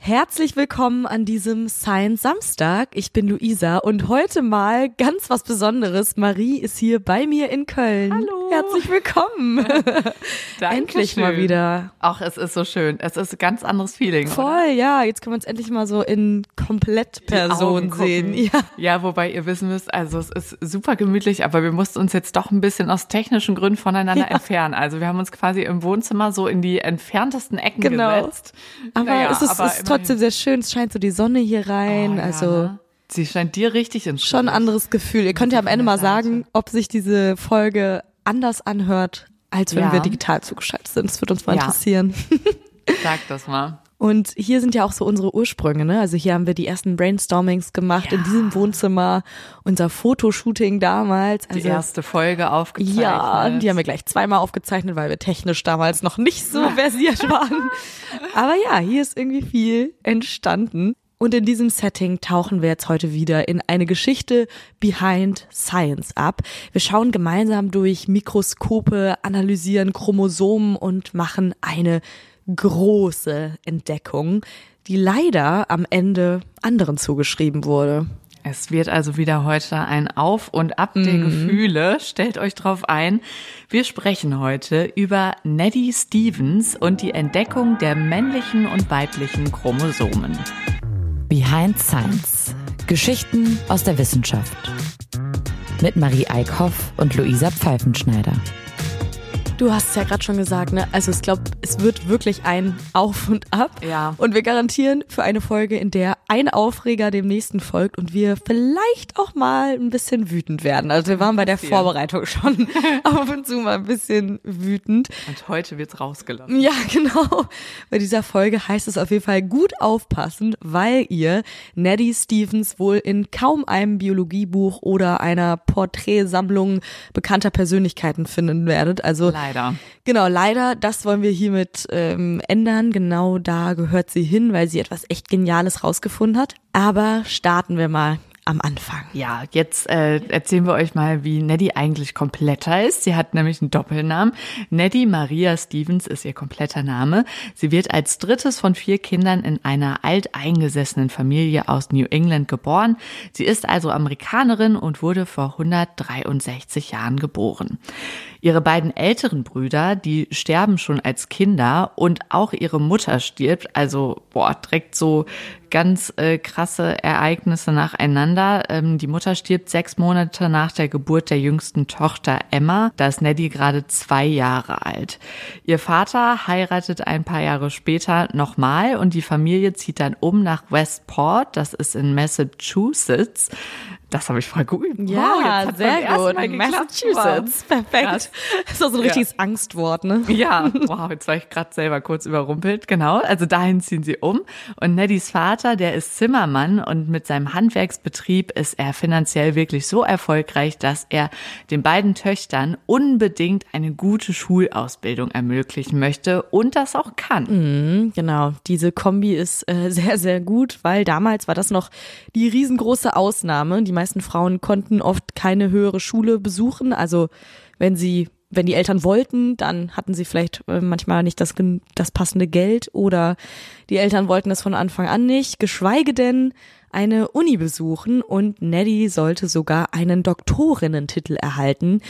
Herzlich willkommen an diesem Science Samstag. Ich bin Luisa und heute mal ganz was Besonderes. Marie ist hier bei mir in Köln. Hallo. Herzlich willkommen. endlich mal wieder. Ach, es ist so schön. Es ist ein ganz anderes Feeling. Voll, oder? ja. Jetzt können wir uns endlich mal so in Komplettperson sehen. Ja. ja, wobei ihr wissen müsst, also es ist super gemütlich, aber wir mussten uns jetzt doch ein bisschen aus technischen Gründen voneinander ja. entfernen. Also wir haben uns quasi im Wohnzimmer so in die entferntesten Ecken genau. gesetzt. Aber naja, es ist, aber trotzdem sehr schön. Es scheint so die Sonne hier rein. Oh, ja, also. Ne? Sie scheint dir richtig ins Schon ein anderes Gefühl. Ihr könnt ja am Ende mal sagen, ob sich diese Folge anders anhört, als wenn ja. wir digital zugeschaltet sind. Das würde uns mal ja. interessieren. Sag das mal. Und hier sind ja auch so unsere Ursprünge, ne? Also hier haben wir die ersten Brainstormings gemacht ja. in diesem Wohnzimmer, unser Fotoshooting damals. Also, die erste Folge aufgezeichnet. Ja, die haben wir gleich zweimal aufgezeichnet, weil wir technisch damals noch nicht so versiert waren. Aber ja, hier ist irgendwie viel entstanden. Und in diesem Setting tauchen wir jetzt heute wieder in eine Geschichte behind Science ab. Wir schauen gemeinsam durch Mikroskope, analysieren Chromosomen und machen eine große Entdeckung, die leider am Ende anderen zugeschrieben wurde. Es wird also wieder heute ein Auf und Ab der mhm. Gefühle. Stellt euch drauf ein. Wir sprechen heute über Neddy Stevens und die Entdeckung der männlichen und weiblichen Chromosomen. Behind Science. Geschichten aus der Wissenschaft. Mit Marie Eickhoff und Luisa Pfeifenschneider. Du hast es ja gerade schon gesagt, ne? Also ich glaube, es wird wirklich ein Auf und Ab. Ja. Und wir garantieren für eine Folge, in der ein Aufreger dem nächsten folgt und wir vielleicht auch mal ein bisschen wütend werden. Also wir waren bei der Vorbereitung schon ab und zu mal ein bisschen wütend. Und heute wird's rausgelassen. Ja, genau. Bei dieser Folge heißt es auf jeden Fall gut aufpassen, weil ihr Neddy Stevens wohl in kaum einem Biologiebuch oder einer Porträtsammlung bekannter Persönlichkeiten finden werdet. Also Leider leider. Genau, leider. Das wollen wir hiermit ähm, ändern. Genau da gehört sie hin, weil sie etwas echt Geniales rausgefunden hat. Aber starten wir mal am Anfang. Ja, jetzt äh, erzählen wir euch mal, wie Neddy eigentlich kompletter ist. Sie hat nämlich einen Doppelnamen. Neddy Maria Stevens ist ihr kompletter Name. Sie wird als drittes von vier Kindern in einer alteingesessenen Familie aus New England geboren. Sie ist also Amerikanerin und wurde vor 163 Jahren geboren. Ihre beiden älteren Brüder, die sterben schon als Kinder und auch ihre Mutter stirbt, also boah, direkt so ganz äh, krasse Ereignisse nacheinander. Ähm, die Mutter stirbt sechs Monate nach der Geburt der jüngsten Tochter Emma. Da ist Neddy gerade zwei Jahre alt. Ihr Vater heiratet ein paar Jahre später nochmal und die Familie zieht dann um nach Westport. Das ist in Massachusetts. Das habe ich voll gut. Ja, wow, sehr gut. Massachusetts. Perfekt. Krass. Das ist auch so ein richtiges ja. Angstwort, ne? Ja, wow, jetzt war ich gerade selber kurz überrumpelt. Genau, also dahin ziehen sie um. Und Neddys Vater, der ist Zimmermann und mit seinem Handwerksbetrieb ist er finanziell wirklich so erfolgreich, dass er den beiden Töchtern unbedingt eine gute Schulausbildung ermöglichen möchte und das auch kann. Mhm, genau, diese Kombi ist äh, sehr, sehr gut, weil damals war das noch die riesengroße Ausnahme. Die meisten Frauen konnten oft keine höhere Schule besuchen. Also wenn sie, wenn die Eltern wollten, dann hatten sie vielleicht äh, manchmal nicht das, das passende Geld oder die Eltern wollten es von Anfang an nicht, geschweige denn eine Uni besuchen und Neddy sollte sogar einen Doktorinnentitel erhalten.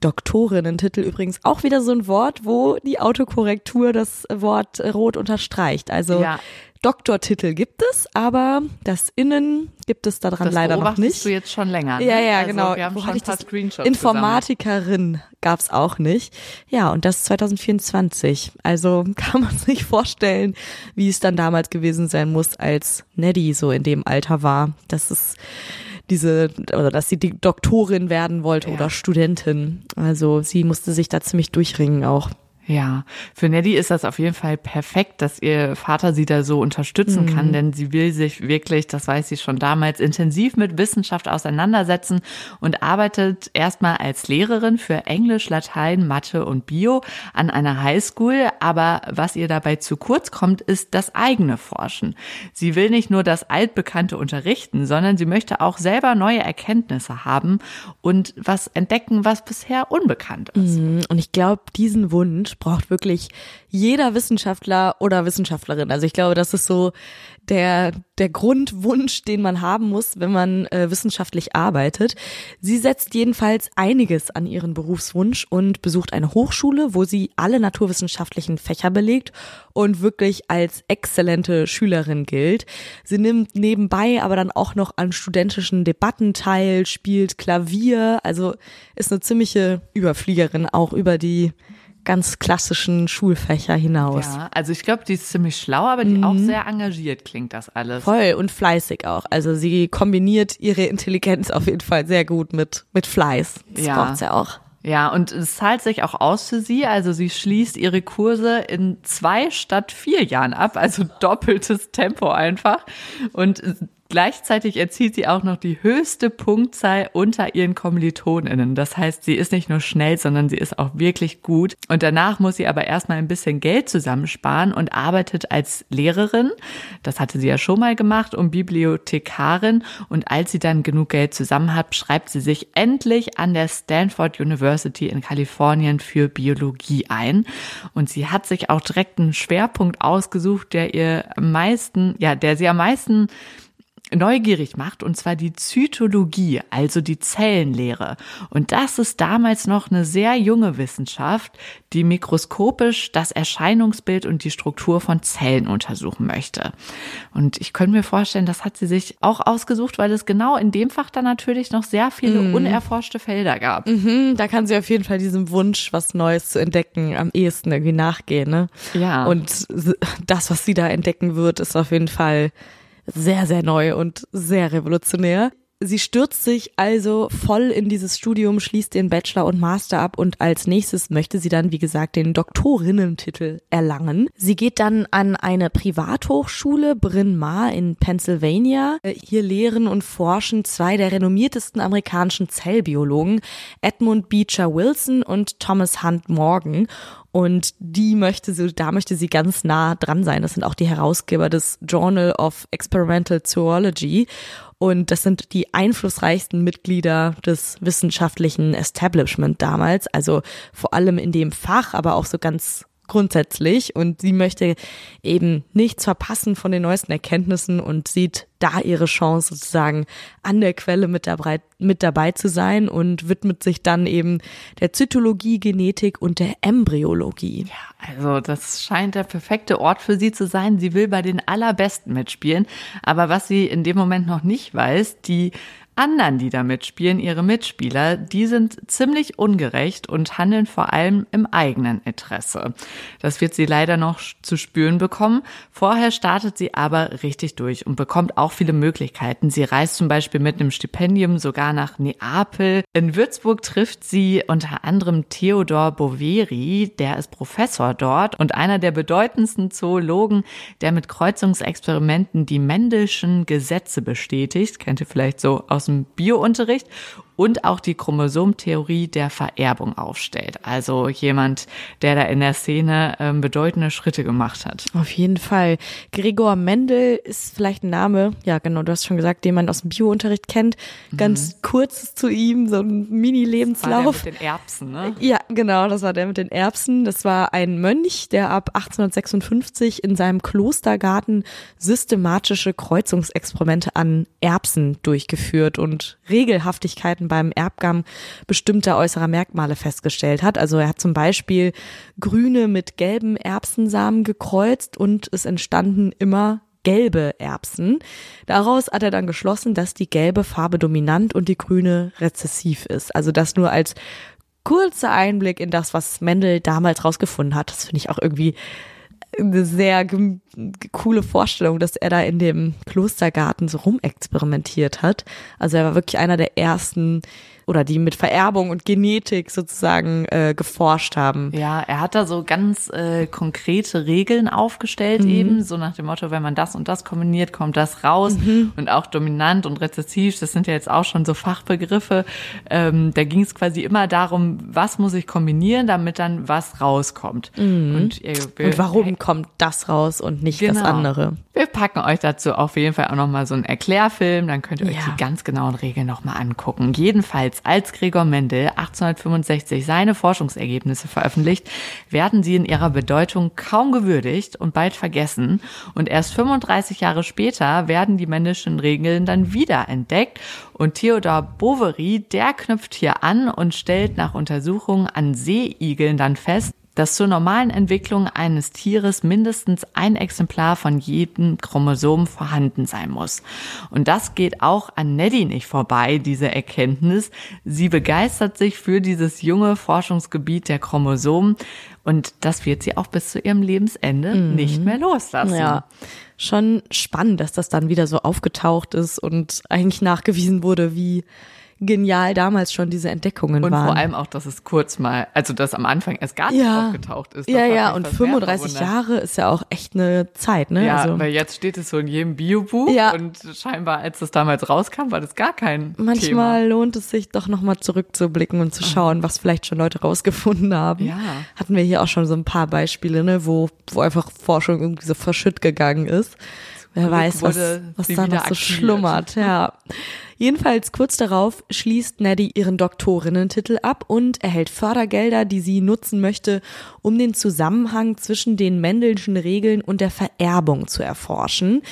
Doktorinnentitel übrigens auch wieder so ein Wort, wo die Autokorrektur das Wort rot unterstreicht. Also ja. Doktortitel gibt es, aber das Innen gibt es daran das leider noch nicht. Das du jetzt schon länger. Ne? Ja, ja, also genau. Wir haben Wo schon ein paar Screenshots Informatikerin gab es auch nicht. Ja, und das 2024. Also kann man sich vorstellen, wie es dann damals gewesen sein muss, als Neddy so in dem Alter war. Das ist diese, oder dass sie die Doktorin werden wollte ja. oder Studentin. Also sie musste sich da ziemlich durchringen auch. Ja, für Neddy ist das auf jeden Fall perfekt, dass ihr Vater sie da so unterstützen kann, Mhm. denn sie will sich wirklich, das weiß sie schon damals, intensiv mit Wissenschaft auseinandersetzen und arbeitet erstmal als Lehrerin für Englisch, Latein, Mathe und Bio an einer Highschool. Aber was ihr dabei zu kurz kommt, ist das eigene Forschen. Sie will nicht nur das Altbekannte unterrichten, sondern sie möchte auch selber neue Erkenntnisse haben und was entdecken, was bisher unbekannt ist. Und ich glaube, diesen Wunsch braucht wirklich jeder Wissenschaftler oder Wissenschaftlerin. Also ich glaube, das ist so der, der Grundwunsch, den man haben muss, wenn man äh, wissenschaftlich arbeitet. Sie setzt jedenfalls einiges an ihren Berufswunsch und besucht eine Hochschule, wo sie alle naturwissenschaftlichen Fächer belegt und wirklich als exzellente Schülerin gilt. Sie nimmt nebenbei aber dann auch noch an studentischen Debatten teil, spielt Klavier, also ist eine ziemliche Überfliegerin auch über die ganz klassischen Schulfächer hinaus. Ja, also ich glaube, die ist ziemlich schlau, aber die auch sehr engagiert klingt das alles. Voll und fleißig auch. Also sie kombiniert ihre Intelligenz auf jeden Fall sehr gut mit, mit Fleiß. Das Ja. braucht sie auch. Ja, und es zahlt sich auch aus für sie. Also sie schließt ihre Kurse in zwei statt vier Jahren ab, also doppeltes Tempo einfach. Und gleichzeitig erzielt sie auch noch die höchste Punktzahl unter ihren KommilitonInnen. Das heißt, sie ist nicht nur schnell, sondern sie ist auch wirklich gut. Und danach muss sie aber erstmal ein bisschen Geld zusammensparen und arbeitet als Lehrerin. Das hatte sie ja schon mal gemacht und Bibliothekarin. Und als sie dann genug Geld zusammen hat, schreibt sie sich endlich an der Stanford University in Kalifornien für Biologie ein. Und sie hat sich auch direkt einen Schwerpunkt ausgesucht, der ihr am meisten, ja, der sie am meisten neugierig macht, und zwar die Zytologie, also die Zellenlehre. Und das ist damals noch eine sehr junge Wissenschaft, die mikroskopisch das Erscheinungsbild und die Struktur von Zellen untersuchen möchte. Und ich könnte mir vorstellen, das hat sie sich auch ausgesucht, weil es genau in dem Fach dann natürlich noch sehr viele unerforschte Felder gab. Mhm, da kann sie auf jeden Fall diesem Wunsch, was Neues zu entdecken, am ehesten irgendwie nachgehen. Ne? Ja. Und das, was sie da entdecken wird, ist auf jeden Fall sehr, sehr neu und sehr revolutionär. Sie stürzt sich also voll in dieses Studium, schließt den Bachelor und Master ab und als nächstes möchte sie dann, wie gesagt, den Doktorinnentitel erlangen. Sie geht dann an eine Privathochschule, Bryn Mawr in Pennsylvania. Hier lehren und forschen zwei der renommiertesten amerikanischen Zellbiologen, Edmund Beecher Wilson und Thomas Hunt Morgan. Und die möchte sie, da möchte sie ganz nah dran sein. Das sind auch die Herausgeber des Journal of Experimental Zoology. Und das sind die einflussreichsten Mitglieder des wissenschaftlichen Establishment damals. Also vor allem in dem Fach, aber auch so ganz grundsätzlich. Und sie möchte eben nichts verpassen von den neuesten Erkenntnissen und sieht da ihre Chance sozusagen an der Quelle mit dabei, mit dabei zu sein und widmet sich dann eben der Zytologie, Genetik und der Embryologie. Also das scheint der perfekte Ort für sie zu sein. Sie will bei den Allerbesten mitspielen. Aber was sie in dem Moment noch nicht weiß, die anderen, die da mitspielen, ihre Mitspieler, die sind ziemlich ungerecht und handeln vor allem im eigenen Interesse. Das wird sie leider noch zu spüren bekommen. Vorher startet sie aber richtig durch und bekommt auch viele Möglichkeiten. Sie reist zum Beispiel mit einem Stipendium sogar nach Neapel. In Würzburg trifft sie unter anderem Theodor Boveri, der ist Professor dort und einer der bedeutendsten Zoologen, der mit Kreuzungsexperimenten die Mendelschen Gesetze bestätigt. Kennt ihr vielleicht so aus dem Biounterricht und auch die Chromosomtheorie der Vererbung aufstellt. Also jemand, der da in der Szene ähm, bedeutende Schritte gemacht hat. Auf jeden Fall. Gregor Mendel ist vielleicht ein Name, ja genau, du hast schon gesagt, den man aus dem Biounterricht kennt. Ganz kurz zu ihm, so ein War der Mini-Lebenslauf. mit den Erbsen, ne? Ja, genau, das war der mit den Erbsen. Das war ein Mönch, der ab 1856 in seinem Klostergarten systematische Kreuzungsexperimente an Erbsen durchgeführt und Regelhaftigkeiten beim Erbgang bestimmter äußerer Merkmale festgestellt hat. Also er hat zum Beispiel grüne mit gelben Erbsensamen gekreuzt und es entstanden immer gelbe Erbsen. Daraus hat er dann geschlossen, dass die gelbe Farbe dominant und die grüne rezessiv ist. Also das nur als kurzer Einblick in das, was Mendel damals rausgefunden hat. Das finde ich auch irgendwie eine sehr coole Vorstellung, dass er da in dem Klostergarten so rumexperimentiert hat. Also er war wirklich einer der ersten oder die mit Vererbung und Genetik sozusagen äh, geforscht haben. Ja, er hat da so ganz äh, konkrete Regeln aufgestellt Mhm. eben, so nach dem Motto, wenn man das und das kombiniert, kommt das raus. Mhm. Und auch dominant und rezessiv, das sind ja jetzt auch schon so Fachbegriffe. Ähm, da ging es quasi immer darum, was muss ich kombinieren, damit dann was rauskommt. Und, ihr, wir, Mhm. Und warum kommt das raus und nicht das Genau. andere? Wir packen euch dazu auf jeden Fall auch nochmal so einen Erklärfilm, dann könnt ihr euch Ja. die ganz genauen Regeln nochmal angucken. Jedenfalls, als Gregor Mendel 1865 seine Forschungsergebnisse veröffentlicht, werden sie in ihrer Bedeutung kaum gewürdigt und bald vergessen. Und erst 35 Jahre später werden die männlichen Regeln dann wieder entdeckt. Und Theodor Boveri, der knüpft hier an und stellt nach Untersuchungen an Seeigeln dann fest, dass zur normalen Entwicklung eines Tieres mindestens ein Exemplar von jedem Chromosom vorhanden sein muss. Und das geht auch an Neddy nicht vorbei, diese Erkenntnis. Sie begeistert sich für dieses junge Forschungsgebiet der Chromosomen und das wird sie auch bis zu ihrem Lebensende nicht mehr loslassen. Ja, schon spannend, dass das dann wieder so aufgetaucht ist und eigentlich nachgewiesen wurde, wie genial damals schon diese Entdeckungen Und waren. vor allem auch, dass es kurz mal, also dass am Anfang erst gar nicht ja. aufgetaucht ist. Ja, ja, und fast mehr 35 verwundert. Jahre ist ja auch echt eine Zeit, ne? Ja, also, weil jetzt steht es so in jedem Biobuch Ja. und scheinbar, als das damals rauskam, war das gar kein manchmal Thema. lohnt es sich doch nochmal zurückzublicken und zu schauen, was vielleicht schon Leute rausgefunden haben. Ja. Hatten wir hier auch schon so ein paar Beispiele, ne, wo, wo einfach Forschung irgendwie so verschütt gegangen ist. Wer Glück weiß, was, was da noch so schlummert, ja. Jedenfalls kurz darauf schließt Neddy ihren Doktorinnentitel ab und erhält Fördergelder, die sie nutzen möchte, um den Zusammenhang zwischen den Mendelschen Regeln und der Vererbung zu erforschen.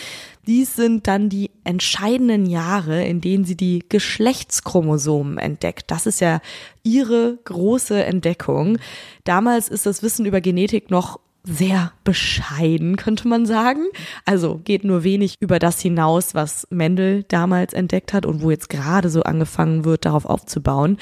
Dies sind dann die entscheidenden Jahre, in denen sie die Geschlechtschromosomen entdeckt. Das ist ja ihre große Entdeckung. Damals ist das Wissen über Genetik noch sehr bescheiden, könnte man sagen. Also geht nur wenig über das hinaus, was Mendel damals entdeckt hat und wo jetzt gerade so angefangen wird, darauf aufzubauen.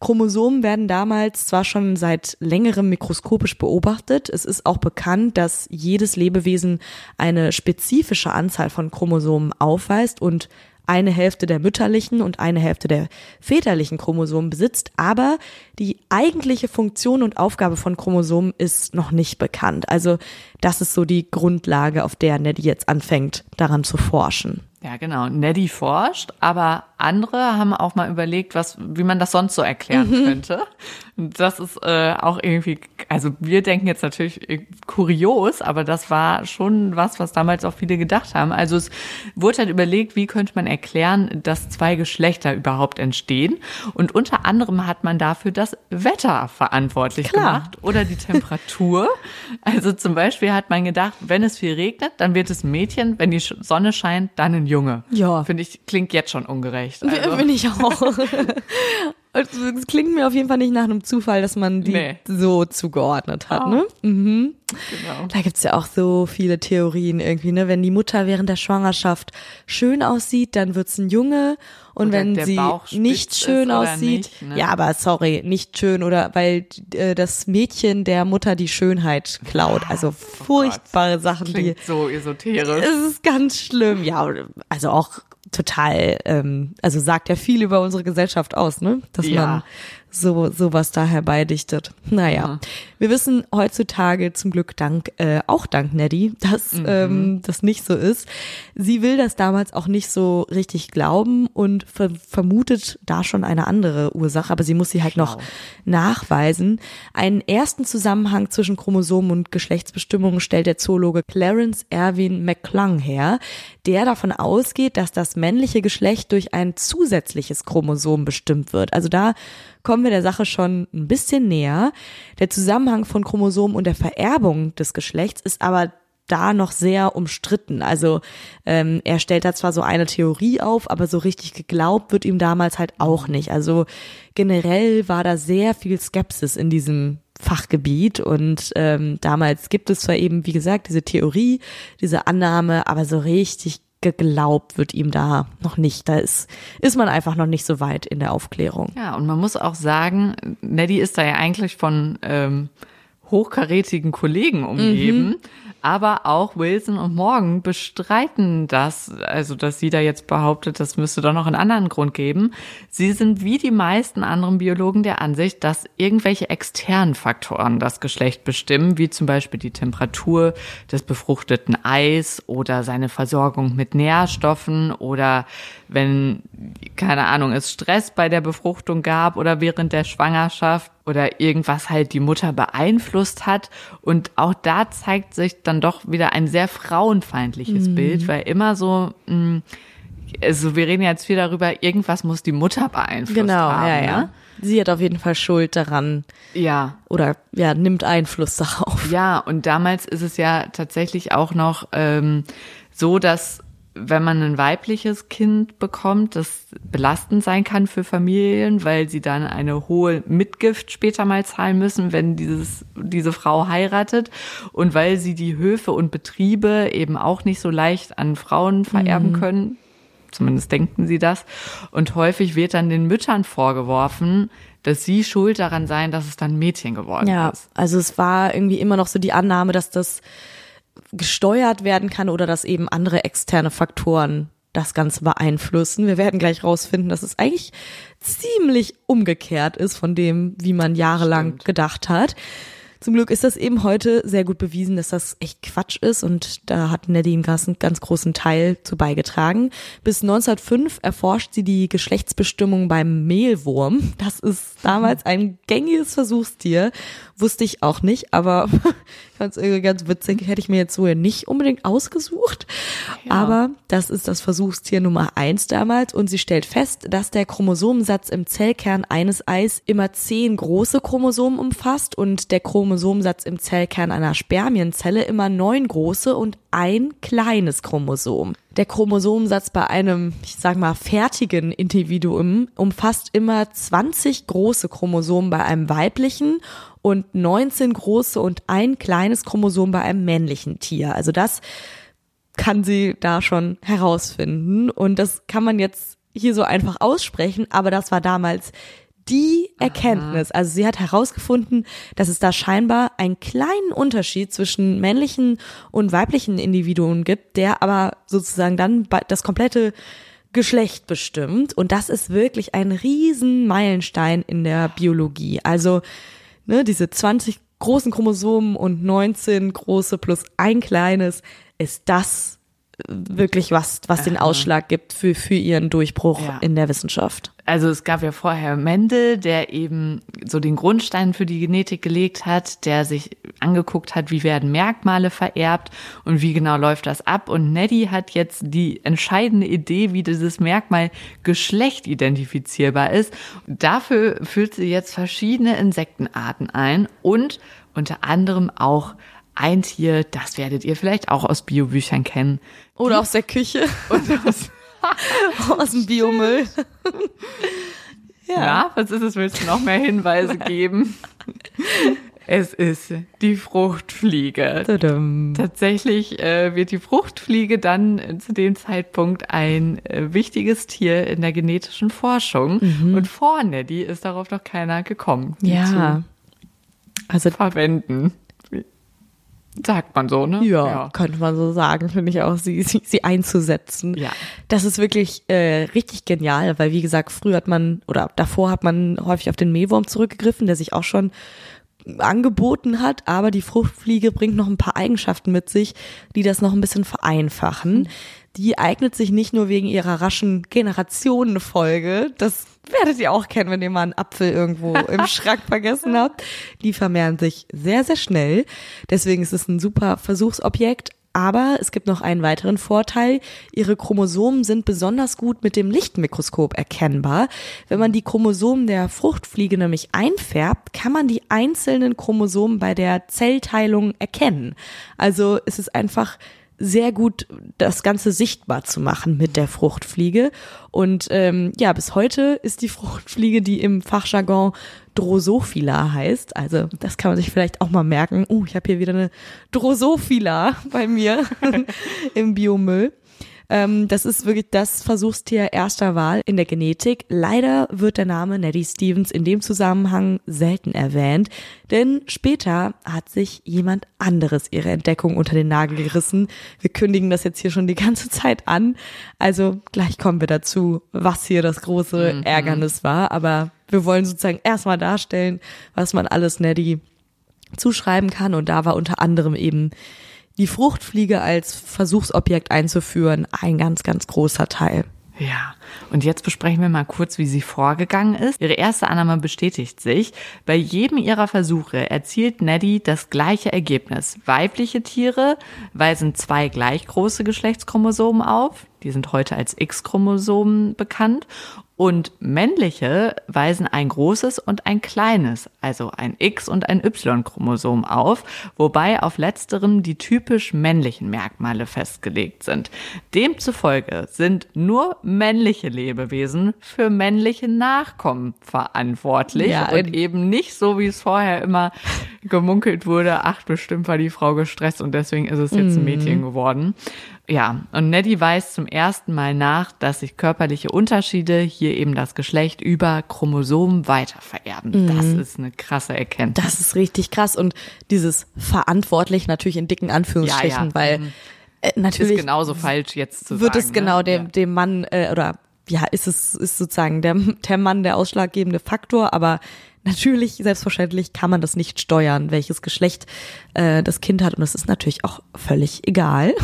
Chromosomen werden damals zwar schon seit längerem mikroskopisch beobachtet. Es ist auch bekannt, dass jedes Lebewesen eine spezifische Anzahl von Chromosomen aufweist und eine Hälfte der mütterlichen und eine Hälfte der väterlichen Chromosomen besitzt, aber die eigentliche Funktion und Aufgabe von Chromosomen ist noch nicht bekannt. Also das ist so die Grundlage, auf der Neddy jetzt anfängt, daran zu forschen. Ja, genau. Neddy forscht, aber andere haben auch mal überlegt, was, wie man das sonst so erklären Mhm. könnte. Das ist äh, auch irgendwie, also wir denken jetzt natürlich äh, kurios, aber das war schon was, was damals auch viele gedacht haben. Also es wurde halt überlegt, wie könnte man erklären, dass zwei Geschlechter überhaupt entstehen. Und unter anderem hat man dafür das Wetter verantwortlich Klar. gemacht oder die Temperatur. also zum Beispiel hat man gedacht, wenn es viel regnet, dann wird es ein Mädchen, wenn die Sonne scheint, dann ein Junge. Ja. Finde ich, klingt jetzt schon ungerecht. Also, Bin ich auch. Also, Es klingt mir auf jeden Fall nicht nach einem Zufall, dass man die Nee. so zugeordnet hat, Oh. ne? Mhm. genau. Da gibt's ja auch so viele Theorien irgendwie, ne? Wenn die Mutter während der Schwangerschaft schön aussieht, dann wird's ein Junge. Und Oder wenn sie nicht schön aussieht, nicht, ne? ja, aber sorry, nicht schön oder weil äh, das Mädchen der Mutter die Schönheit klaut. Also furchtbare Sachen, die Oh Klingt so esoterisch. es ist ganz schlimm, ja, also auch total, ähm, also sagt ja viel über unsere Gesellschaft aus, ne? Dass Ja. man so sowas da herbeidichtet. Naja, wir wissen heutzutage zum Glück dank, äh, auch dank Neddy, dass ähm, das nicht so ist. Sie will das damals auch nicht so richtig glauben und ver vermutet da schon eine andere Ursache, aber sie muss sie halt noch nachweisen. Einen ersten Zusammenhang zwischen Chromosomen und Geschlechtsbestimmungen stellt der Zoologe Clarence Erwin McClung her, der davon ausgeht, dass das männliche Geschlecht durch ein zusätzliches Chromosom bestimmt wird. Also da kommen wir der Sache schon ein bisschen näher. Der Zusammenhang von Chromosomen und der Vererbung des Geschlechts ist aber da noch sehr umstritten. Also ähm, er stellt da zwar so eine Theorie auf, aber so richtig geglaubt wird ihm damals halt auch nicht. Also generell war da sehr viel Skepsis in diesem Fachgebiet und ähm, damals gibt es zwar eben, wie gesagt, diese Theorie, diese Annahme, aber so richtig geglaubt wird ihm da noch nicht. Da ist, ist man einfach noch nicht so weit in der Aufklärung. Ja, und man muss auch sagen, Neddy ist da ja eigentlich von ähm, hochkarätigen Kollegen umgeben. Aber auch Wilson und Morgan bestreiten das, also dass sie da jetzt behauptet, das müsste doch noch einen anderen Grund geben. Sie sind wie die meisten anderen Biologen der Ansicht, dass irgendwelche externen Faktoren das Geschlecht bestimmen, wie zum Beispiel die Temperatur des befruchteten Eis oder seine Versorgung mit Nährstoffen oder wenn, keine Ahnung, es Stress bei der Befruchtung gab oder während der Schwangerschaft oder irgendwas halt die Mutter beeinflusst hat. Und auch da zeigt sich dann doch wieder ein sehr frauenfeindliches mhm. Bild, weil immer so, mh, mm, also wir reden jetzt viel darüber, irgendwas muss die Mutter beeinflusst genau, haben. Genau, ja, ja. Ne? Sie hat auf jeden Fall Schuld daran. Ja. Oder ja, nimmt Einfluss darauf. Ja, und damals ist es ja tatsächlich auch noch ähm, so, dass wenn man ein weibliches Kind bekommt, das belastend sein kann für Familien, weil sie dann eine hohe Mitgift später mal zahlen müssen, wenn dieses, diese Frau heiratet und weil sie die Höfe und Betriebe eben auch nicht so leicht an Frauen vererben mhm. können. Zumindest denken sie das. Und häufig wird dann den Müttern vorgeworfen, dass sie schuld daran seien, dass es dann Mädchen geworden ja, ist. Ja, also es war irgendwie immer noch so die Annahme, dass das gesteuert werden kann oder dass eben andere externe Faktoren das Ganze beeinflussen. Wir werden gleich rausfinden, dass es eigentlich ziemlich umgekehrt ist von dem, wie man jahrelang Stimmt. gedacht hat. Zum Glück ist das eben heute sehr gut bewiesen, dass das echt Quatsch ist und da hat Nadine Gass einen ganz großen Teil zu beigetragen. Bis 1905 erforscht sie die Geschlechtsbestimmung beim Mehlwurm. Das ist damals ein gängiges Versuchstier. Wusste ich auch nicht, aber ganz, ganz witzig, hätte ich mir jetzt so nicht unbedingt ausgesucht. Ja. Aber das ist das Versuchstier Nummer eins damals und sie stellt fest, dass der Chromosomensatz im Zellkern eines Eis immer zehn große Chromosomen umfasst und der Chromosomensatz im Zellkern einer Spermienzelle immer neun große und ein kleines Chromosom. Der Chromosomensatz bei einem, ich sag mal, fertigen Individuum umfasst immer 20 große Chromosomen bei einem weiblichen und 19 große und ein kleines Chromosom bei einem männlichen Tier. Also das kann sie da schon herausfinden und das kann man jetzt hier so einfach aussprechen, aber das war damals die Erkenntnis. Also sie hat herausgefunden, dass es da scheinbar einen kleinen Unterschied zwischen männlichen und weiblichen Individuen gibt, der aber sozusagen dann das komplette Geschlecht bestimmt. Und das ist wirklich ein riesen Meilenstein in der Biologie. Also ne, diese 20 großen Chromosomen und 19 große plus ein kleines ist das wirklich was, was den Ausschlag gibt für, für ihren Durchbruch ja. in der Wissenschaft. Also es gab ja vorher Mendel, der eben so den Grundstein für die Genetik gelegt hat, der sich angeguckt hat, wie werden Merkmale vererbt und wie genau läuft das ab. Und Neddy hat jetzt die entscheidende Idee, wie dieses Merkmal Geschlecht identifizierbar ist. Dafür führt sie jetzt verschiedene Insektenarten ein und unter anderem auch ein Tier, das werdet ihr vielleicht auch aus Biobüchern kennen. Oder aus der Küche. Oder aus, aus dem Biomüll. ja. ja, was ist es? Willst du noch mehr Hinweise geben? Es ist die Fruchtfliege. Tadam. Tatsächlich äh, wird die Fruchtfliege dann äh, zu dem Zeitpunkt ein äh, wichtiges Tier in der genetischen Forschung. Mhm. Und vor Neddy ist darauf noch keiner gekommen. Ja. Also verwenden. Sagt man so, ne? Ja, ja. könnte man so sagen, finde ich auch, sie, sie, sie einzusetzen. Ja. Das ist wirklich äh, richtig genial, weil wie gesagt, früher hat man oder davor hat man häufig auf den Mehlwurm zurückgegriffen, der sich auch schon angeboten hat, aber die Fruchtfliege bringt noch ein paar Eigenschaften mit sich, die das noch ein bisschen vereinfachen. Die eignet sich nicht nur wegen ihrer raschen Generationenfolge, das werdet ihr auch kennen, wenn ihr mal einen Apfel irgendwo im Schrank vergessen habt. Die vermehren sich sehr, sehr schnell. Deswegen ist es ein super Versuchsobjekt. Aber es gibt noch einen weiteren Vorteil. Ihre Chromosomen sind besonders gut mit dem Lichtmikroskop erkennbar. Wenn man die Chromosomen der Fruchtfliege nämlich einfärbt, kann man die einzelnen Chromosomen bei der Zellteilung erkennen. Also es ist einfach sehr gut das Ganze sichtbar zu machen mit der Fruchtfliege. Und ähm, ja, bis heute ist die Fruchtfliege, die im Fachjargon Drosophila heißt. Also das kann man sich vielleicht auch mal merken. Oh, ich habe hier wieder eine Drosophila bei mir im Biomüll. Ähm, das ist wirklich das Versuchstier erster Wahl in der Genetik. Leider wird der Name Nettie Stevens in dem Zusammenhang selten erwähnt, denn später hat sich jemand anderes ihre Entdeckung unter den Nagel gerissen. Wir kündigen das jetzt hier schon die ganze Zeit an. Also gleich kommen wir dazu, was hier das große mhm. Ärgernis war. Aber wir wollen sozusagen erstmal darstellen, was man alles Nettie zuschreiben kann. Und da war unter anderem eben die Fruchtfliege als Versuchsobjekt einzuführen ein ganz, ganz großer Teil. Ja, und jetzt besprechen wir mal kurz, wie sie vorgegangen ist. Ihre erste Annahme bestätigt sich. Bei jedem ihrer Versuche erzielt Neddy das gleiche Ergebnis. Weibliche Tiere weisen zwei gleich große Geschlechtschromosomen auf. Die sind heute als X-Chromosomen bekannt. Und männliche weisen ein großes und ein kleines, also ein X- und ein Y-Chromosom auf, wobei auf letzterem die typisch männlichen Merkmale festgelegt sind. Demzufolge sind nur männliche Lebewesen für männliche Nachkommen verantwortlich ja, und eben nicht so, wie es vorher immer gemunkelt wurde, ach, bestimmt war die Frau gestresst und deswegen ist es jetzt ein mhm. Mädchen geworden. Ja, und Neddy weist zum ersten Mal nach, dass sich körperliche Unterschiede, hier eben das Geschlecht, über Chromosomen weitervererben. Mhm. Das ist eine krasse Erkenntnis. Das ist richtig krass. Und dieses verantwortlich natürlich in dicken Anführungsstrichen, ja, ja. weil mhm. äh, natürlich. Ist genauso falsch jetzt zu wird sagen. Wird es genau ne? dem, ja. dem Mann äh, oder ja, ist es ist sozusagen der, der Mann der ausschlaggebende Faktor, aber Natürlich, selbstverständlich kann man das nicht steuern, welches Geschlecht äh, das Kind hat und das ist natürlich auch völlig egal.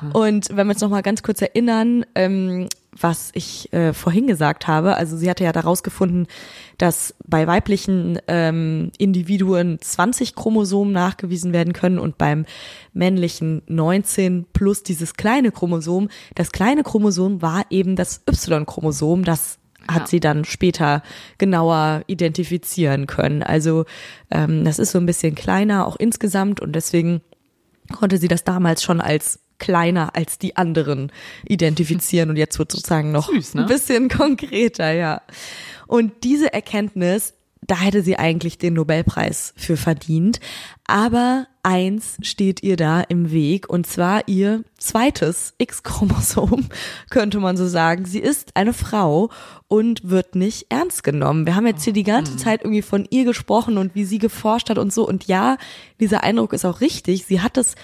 Mhm. Und wenn wir uns noch mal ganz kurz erinnern, ähm, was ich äh, vorhin gesagt habe, also sie hatte ja daraus gefunden, dass bei weiblichen ähm, Individuen 20 Chromosomen nachgewiesen werden können und beim männlichen 19 plus dieses kleine Chromosom. Das kleine Chromosom war eben das Y-Chromosom, das hat ja. sie dann später genauer identifizieren können. Also ähm, das ist so ein bisschen kleiner auch insgesamt und deswegen konnte sie das damals schon als kleiner als die anderen identifizieren und jetzt wird sozusagen noch Süß, ne? ein bisschen konkreter, ja. Und diese Erkenntnis da hätte sie eigentlich den Nobelpreis für verdient. Aber eins steht ihr da im Weg und zwar ihr zweites X-Chromosom, könnte man so sagen. Sie ist eine Frau und wird nicht ernst genommen. Wir haben jetzt hier die ganze mhm. Zeit irgendwie von ihr gesprochen und wie sie geforscht hat und so. Und ja, dieser Eindruck ist auch richtig. Sie hat es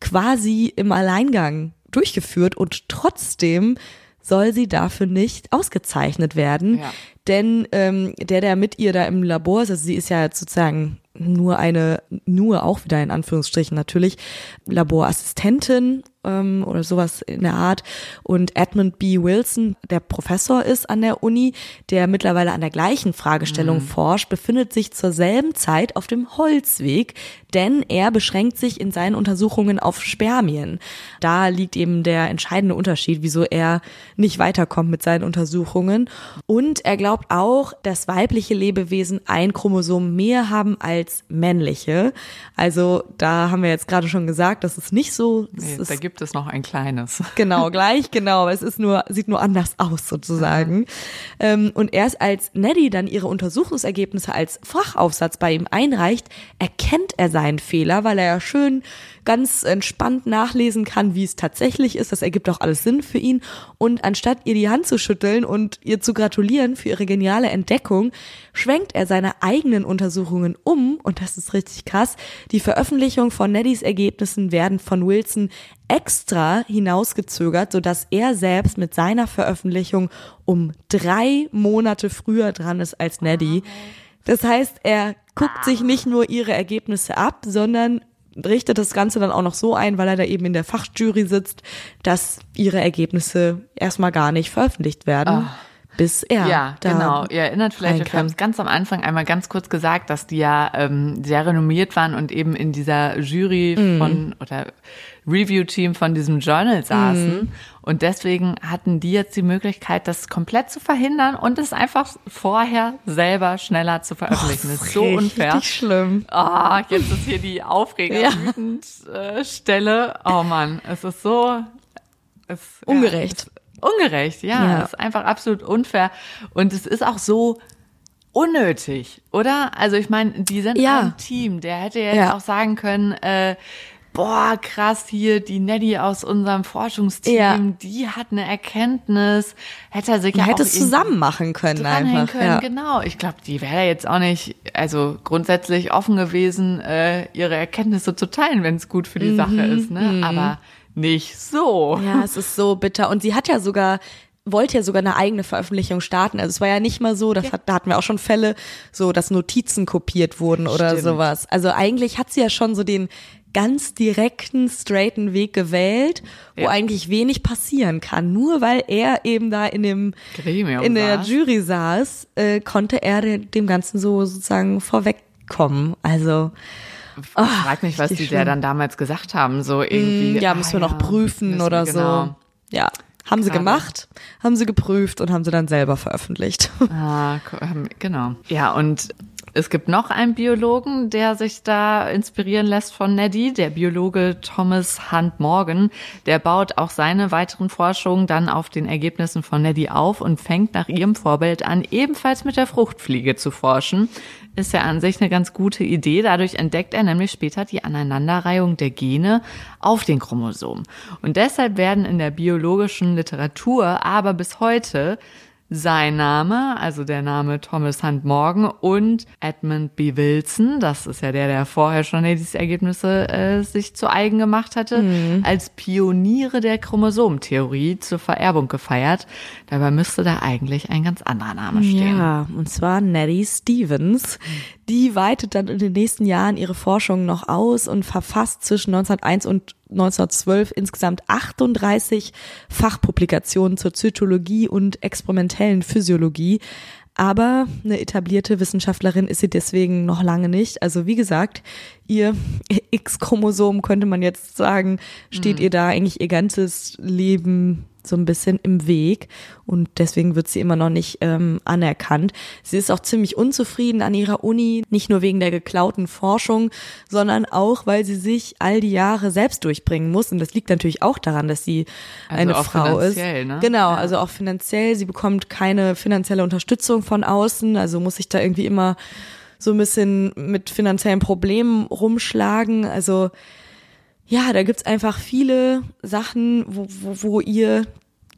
quasi im Alleingang durchgeführt und trotzdem soll sie dafür nicht ausgezeichnet werden. Ja. Denn ähm, der, der mit ihr da im Labor ist, also sie ist ja sozusagen nur eine, nur auch wieder in Anführungsstrichen natürlich, Laborassistentin ähm, oder sowas in der Art. Und Edmund B. Wilson, der Professor ist an der Uni, der mittlerweile an der gleichen Fragestellung mhm. forscht, befindet sich zur selben Zeit auf dem Holzweg, denn er beschränkt sich in seinen Untersuchungen auf Spermien. Da liegt eben der entscheidende Unterschied, wieso er nicht weiterkommt mit seinen Untersuchungen. Und er glaubt auch, dass weibliche Lebewesen ein Chromosom mehr haben als männliche. Also da haben wir jetzt gerade schon gesagt, das ist nicht so. Nee, da gibt es noch ein kleines. Genau, gleich, genau. Es ist nur, sieht nur anders aus sozusagen. Ähm, und erst als Neddy dann ihre Untersuchungsergebnisse als Fachaufsatz bei ihm einreicht, erkennt er seinen Fehler, weil er ja schön ganz entspannt nachlesen kann, wie es tatsächlich ist. Das ergibt auch alles Sinn für ihn. Und anstatt ihr die Hand zu schütteln und ihr zu gratulieren für ihre geniale Entdeckung, schwenkt er seine eigenen Untersuchungen um. Und das ist richtig krass. Die Veröffentlichung von Neddys Ergebnissen werden von Wilson extra hinausgezögert, sodass er selbst mit seiner Veröffentlichung um drei Monate früher dran ist als Neddy. Das heißt, er guckt sich nicht nur ihre Ergebnisse ab, sondern richtet das Ganze dann auch noch so ein, weil er da eben in der Fachjury sitzt, dass ihre Ergebnisse erstmal gar nicht veröffentlicht werden. Oh bis er. Ja, genau. Ihr erinnert vielleicht, wir haben es ganz am Anfang einmal ganz kurz gesagt, dass die ja ähm, sehr renommiert waren und eben in dieser Jury mm. von oder Review-Team von diesem Journal saßen. Mm. Und deswegen hatten die jetzt die Möglichkeit, das komplett zu verhindern und es einfach vorher selber schneller zu veröffentlichen. Oh, das ist so unfair. Richtig schlimm. Ah, oh, jetzt ist hier die Aufreger-Stelle. Ja. Oh Mann, es ist so es, ungerecht. Ungerecht, ja. ja. Ist einfach absolut unfair. Und es ist auch so unnötig, oder? Also ich meine, die sind ja. ein Team. Der hätte jetzt ja. auch sagen können, äh, boah, krass, hier die Neddy aus unserem Forschungsteam, Ja. die hat eine Erkenntnis, hätte er sich Man ja hätte auch es zusammen machen können einfach. können, ja. genau. Ich glaube, die wäre jetzt auch nicht, also grundsätzlich offen gewesen, äh, ihre Erkenntnisse zu teilen, wenn es gut für die Sache ist, ne? Aber nicht so. Ja, es ist so bitter. Und sie hat ja sogar wollte ja sogar eine eigene Veröffentlichung starten. Also es war ja nicht mal so, das hat, da hatten wir auch schon Fälle, so dass Notizen kopiert wurden oder Stimmt. sowas. Also eigentlich hat sie ja schon so den ganz direkten, straighten Weg gewählt, wo Ja. eigentlich wenig passieren kann. Nur weil er eben da in dem Gremium in der saß. Jury saß, äh, konnte er de- dem Ganzen so sozusagen vorwegkommen. Also Ich frag mich, was die schlimm. dann damals gesagt haben, so irgendwie. Mm, ja, ah, müssen wir noch prüfen oder genau. so. Ja, haben sie Schade. gemacht, haben sie geprüft und haben sie dann selber veröffentlicht. Ah, genau. Ja, und es gibt noch einen Biologen, der sich da inspirieren lässt von Neddy, der Biologe Thomas Hunt Morgan. Der baut auch seine weiteren Forschungen dann auf den Ergebnissen von Neddy auf und fängt nach ihrem Vorbild an, ebenfalls mit der Fruchtfliege zu forschen. Ist ja an sich eine ganz gute Idee. Dadurch entdeckt er nämlich später die Aneinanderreihung der Gene auf den Chromosomen. Und deshalb werden in der biologischen Literatur aber bis heute sein Name, also der Name Thomas Hunt Morgan und Edmund B. Wilson, das ist ja der, der vorher schon diese Ergebnisse äh, sich zu eigen gemacht hatte, als Pioniere der Chromosomentheorie zur Vererbung gefeiert. Dabei müsste da eigentlich ein ganz anderer Name stehen. Ja, und zwar Nettie Stevens. Die weitet dann in den nächsten Jahren ihre Forschung noch aus und verfasst zwischen 1901 und 1912 insgesamt 38 Fachpublikationen zur Zytologie und experimentellen Physiologie. Aber eine etablierte Wissenschaftlerin ist sie deswegen noch lange nicht. Also wie gesagt, ihr X-Chromosom könnte man jetzt sagen, steht ihr da eigentlich ihr ganzes Leben so ein bisschen im Weg und deswegen wird sie immer noch nicht ähm, anerkannt. Sie ist auch ziemlich unzufrieden an ihrer Uni, nicht nur wegen der geklauten Forschung, sondern auch, weil sie sich all die Jahre selbst durchbringen muss und das liegt natürlich auch daran, dass sie Also eine Frau ist. ne? Genau, Ja. also auch finanziell. Sie bekommt keine finanzielle Unterstützung von außen, also muss sich da irgendwie immer so ein bisschen mit finanziellen Problemen rumschlagen. Also ja, da gibt's einfach viele Sachen, wo, wo, wo ihr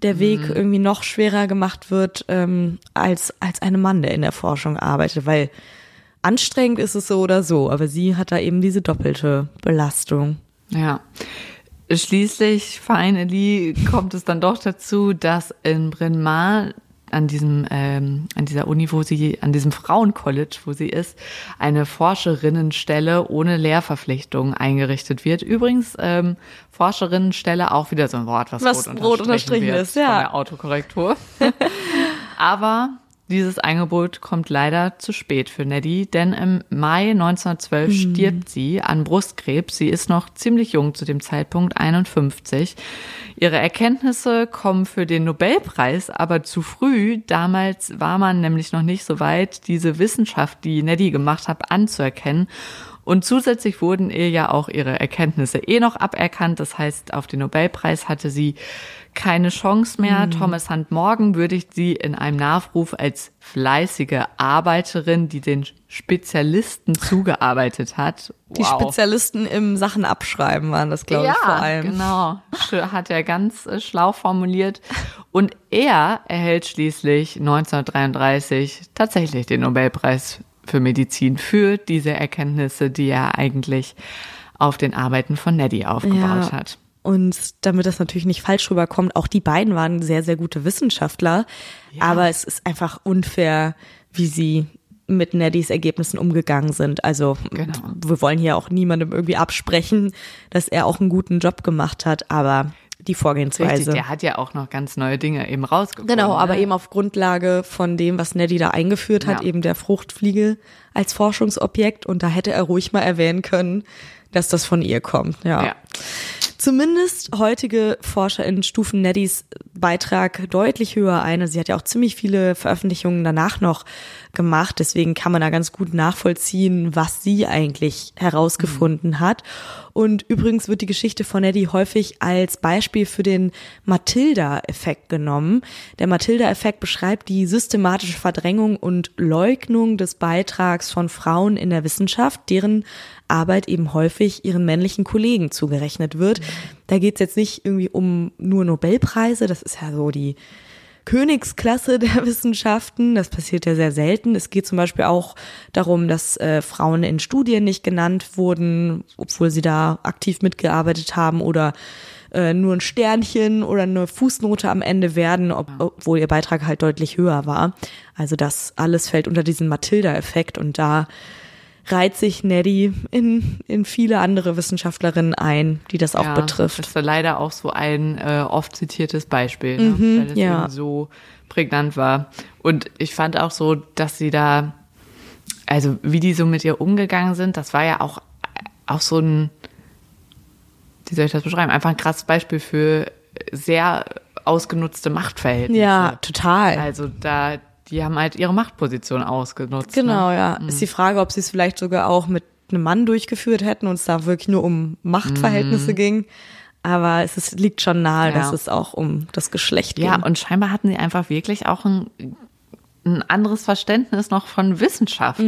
der Weg Mhm. irgendwie noch schwerer gemacht wird ähm, als als einem Mann, der in der Forschung arbeitet, weil anstrengend ist es so oder so, aber sie hat da eben diese doppelte Belastung. Ja. Schließlich, finally, kommt es dann doch dazu, dass in Bryn Mawr an diesem, ähm, an dieser Uni, wo sie, an diesem Frauencollege, wo sie ist, eine Forscherinnenstelle ohne Lehrverpflichtung eingerichtet wird. Übrigens, ähm, Forscherinnenstelle auch wieder so ein Wort, was, Was rot, rot unterstrichen unterstrichen ist, ja. Von der Autokorrektur. Aber dieses Angebot kommt leider zu spät für Neddy, denn im Mai 1912 stirbt sie an Brustkrebs. Sie ist noch ziemlich jung zu dem Zeitpunkt, 51. Ihre Erkenntnisse kommen für den Nobelpreis aber zu früh. Damals war man nämlich noch nicht so weit, diese Wissenschaft, die Neddy gemacht hat, anzuerkennen. Und zusätzlich wurden ihr ja auch ihre Erkenntnisse eh noch aberkannt. Das heißt, auf den Nobelpreis hatte sie keine Chance mehr. Thomas Hunt Morgan würdigt sie in einem Nachruf als fleißige Arbeiterin, die den Spezialisten zugearbeitet hat. Die Spezialisten im Sachen abschreiben waren das, glaube ja, ich, vor allem. genau. Hat er ganz äh, schlau formuliert. Und er erhält schließlich 1933 tatsächlich den Nobelpreis für Medizin für diese Erkenntnisse, die er eigentlich auf den Arbeiten von Neddy aufgebaut hat. Und damit das natürlich nicht falsch rüberkommt, auch die beiden waren sehr, sehr gute Wissenschaftler. Aber es ist einfach unfair, wie sie mit Neddys Ergebnissen umgegangen sind. Also Genau. wir wollen hier auch niemandem irgendwie absprechen, dass er auch einen guten Job gemacht hat, aber die Vorgehensweise. Richtig, der hat ja auch noch ganz neue Dinge eben rausgefunden. Genau, aber ne? eben auf Grundlage von dem, was Neddy da eingeführt hat, Ja. eben der Fruchtfliege als Forschungsobjekt. Und da hätte er ruhig mal erwähnen können, dass das von ihr kommt. Ja. Ja. Zumindest heutige ForscherInnen stufen Neddys Beitrag deutlich höher ein. Also sie hat ja auch ziemlich viele Veröffentlichungen danach noch gemacht. Deswegen kann man da ganz gut nachvollziehen, was sie eigentlich herausgefunden hat. Und übrigens wird die Geschichte von Neddy häufig als Beispiel für den Matilda-Effekt genommen. Der Matilda-Effekt beschreibt die systematische Verdrängung und Leugnung des Beitrags von Frauen in der Wissenschaft, deren Arbeit eben häufig ihren männlichen Kollegen zugerechnet wird. Da geht es jetzt nicht irgendwie um nur Nobelpreise, das ist ja so die Königsklasse der Wissenschaften. Das passiert ja sehr selten. Es geht zum Beispiel auch darum, dass äh, Frauen in Studien nicht genannt wurden, obwohl sie da aktiv mitgearbeitet haben oder äh, nur ein Sternchen oder eine Fußnote am Ende werden, ob, obwohl ihr Beitrag halt deutlich höher war. Also das alles fällt unter diesen Matilda-Effekt und da reiht sich Neddy in, in viele andere Wissenschaftlerinnen ein, die das auch ja, betrifft. Das ist leider auch so ein äh, oft zitiertes Beispiel, ne? Mhm, weil es ja. eben so prägnant war. Und ich fand auch so, dass sie da, also wie die so mit ihr umgegangen sind, das war ja auch, auch so ein, wie soll ich das beschreiben, einfach ein krasses Beispiel für sehr ausgenutzte Machtverhältnisse. Ja, total. Also da, die haben halt ihre Machtposition ausgenutzt. Genau, ne? ja. Ist die Frage, ob sie es vielleicht sogar auch mit einem Mann durchgeführt hätten und es da wirklich nur um Machtverhältnisse ging. Aber es ist, liegt schon nahe, Ja. dass es auch um das Geschlecht Ja, ging. und scheinbar hatten sie einfach wirklich auch ein, ein anderes Verständnis noch von Wissenschaft.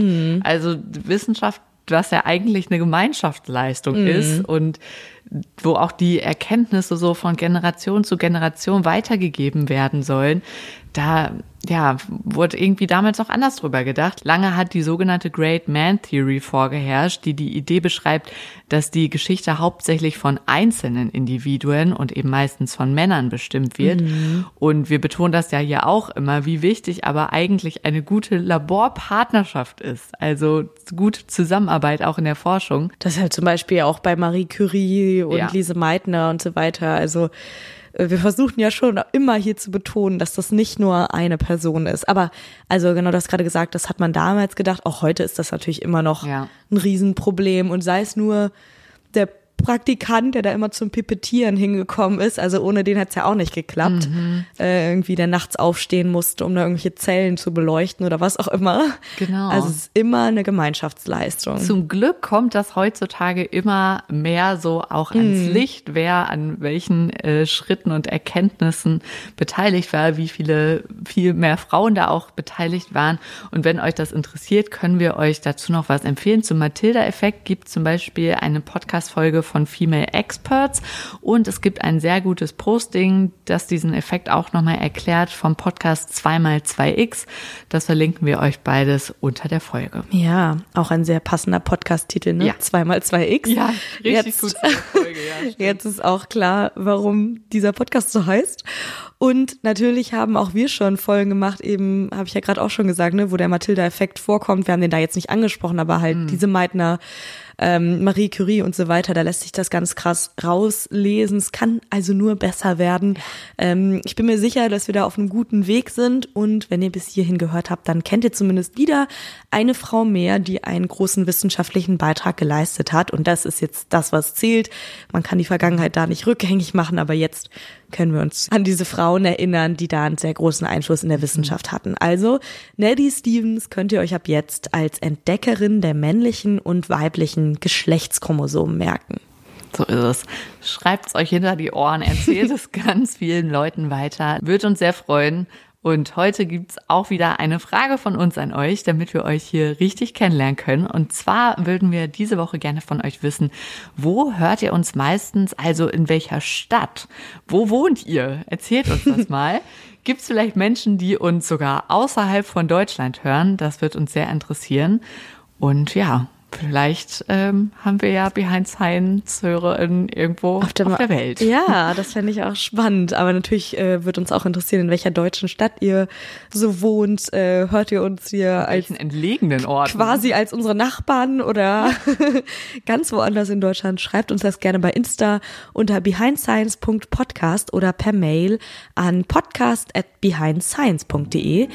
Also Wissenschaft, was ja eigentlich eine Gemeinschaftsleistung ist und wo auch die Erkenntnisse so von Generation zu Generation weitergegeben werden sollen, da ja, wurde irgendwie damals noch anders drüber gedacht. Lange hat die sogenannte Great Man Theory vorgeherrscht, die die Idee beschreibt, dass die Geschichte hauptsächlich von einzelnen Individuen und eben meistens von Männern bestimmt wird. Und wir betonen das ja hier auch immer, wie wichtig aber eigentlich eine gute Laborpartnerschaft ist. Also gute Zusammenarbeit auch in der Forschung. Das ist halt zum Beispiel auch bei Marie Curie und Ja. Lise Meitner und so weiter. Also wir versuchen ja schon immer hier zu betonen, dass das nicht nur eine Person ist. Aber also genau das gerade gesagt, das hat man damals gedacht. Auch heute ist das natürlich immer noch Ja. ein Riesenproblem. Und sei es nur der Praktikant, der da immer zum Pipettieren hingekommen ist. Also ohne den hat's ja auch nicht geklappt. Mhm. Äh, irgendwie der nachts aufstehen musste, um da irgendwelche Zellen zu beleuchten oder was auch immer. Genau. Also es ist immer eine Gemeinschaftsleistung. Zum Glück kommt das heutzutage immer mehr so auch ans Licht, wer an welchen äh, Schritten und Erkenntnissen beteiligt war, wie viele, viel mehr Frauen da auch beteiligt waren. Und wenn euch das interessiert, können wir euch dazu noch was empfehlen. Zum Matilda-Effekt gibt zum Beispiel eine Podcast-Folge von Female Experts und es gibt ein sehr gutes Posting, das diesen Effekt auch nochmal erklärt vom Podcast 2x2x. Das verlinken wir euch beides unter der Folge. Ja, auch ein sehr passender Podcast-Titel, ne? Ja. Zweimal zwei X. Ja, richtig jetzt, gut Folge, ja. Jetzt ist auch klar, warum dieser Podcast so heißt. Und natürlich haben auch wir schon Folgen gemacht, eben, habe ich ja gerade auch schon gesagt, ne, wo der Matilda-Effekt vorkommt. Wir haben den da jetzt nicht angesprochen, aber halt Mhm. diese Meitner, ähm, Marie Curie und so weiter, da lässt sich das ganz krass rauslesen. Es kann also nur besser werden. Ähm, ich bin mir sicher, dass wir da auf einem guten Weg sind und wenn ihr bis hierhin gehört habt, dann kennt ihr zumindest wieder eine Frau mehr, die einen großen wissenschaftlichen Beitrag geleistet hat und das ist jetzt das, was zählt. Man kann die Vergangenheit da nicht rückgängig machen, aber jetzt können wir uns an diese Frauen erinnern, die da einen sehr großen Einfluss in der Wissenschaft hatten. Also, Nellie Stevens könnt ihr euch ab jetzt als Entdeckerin der männlichen und weiblichen Geschlechtschromosomen merken. So ist es. Schreibt es euch hinter die Ohren, erzählt es ganz vielen Leuten weiter. Würde uns sehr freuen. Und heute gibt's auch wieder eine Frage von uns an euch, damit wir euch hier richtig kennenlernen können. Und zwar würden wir diese Woche gerne von euch wissen, wo hört ihr uns meistens, also in welcher Stadt? Wo wohnt ihr? Erzählt uns das mal. Gibt's vielleicht Menschen, die uns sogar außerhalb von Deutschland hören? Das wird uns sehr interessieren. Und ja, vielleicht ähm, haben wir ja Behind Science HörerInnen irgendwo auf der, Welt. Ja, das fände ich auch spannend. Aber natürlich äh, wird uns auch interessieren, in welcher deutschen Stadt ihr so wohnt. Äh, hört ihr uns hier als entlegenen Ort. quasi als unsere Nachbarn oder ganz woanders in Deutschland. Schreibt uns das gerne bei Insta unter behindscience.podcast oder per Mail an podcast at behindscience.de.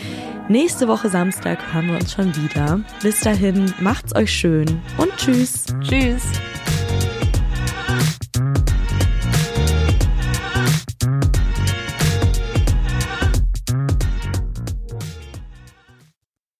Nächste Woche Samstag hören wir uns schon wieder. Bis dahin, macht's euch schön und tschüss. Tschüss.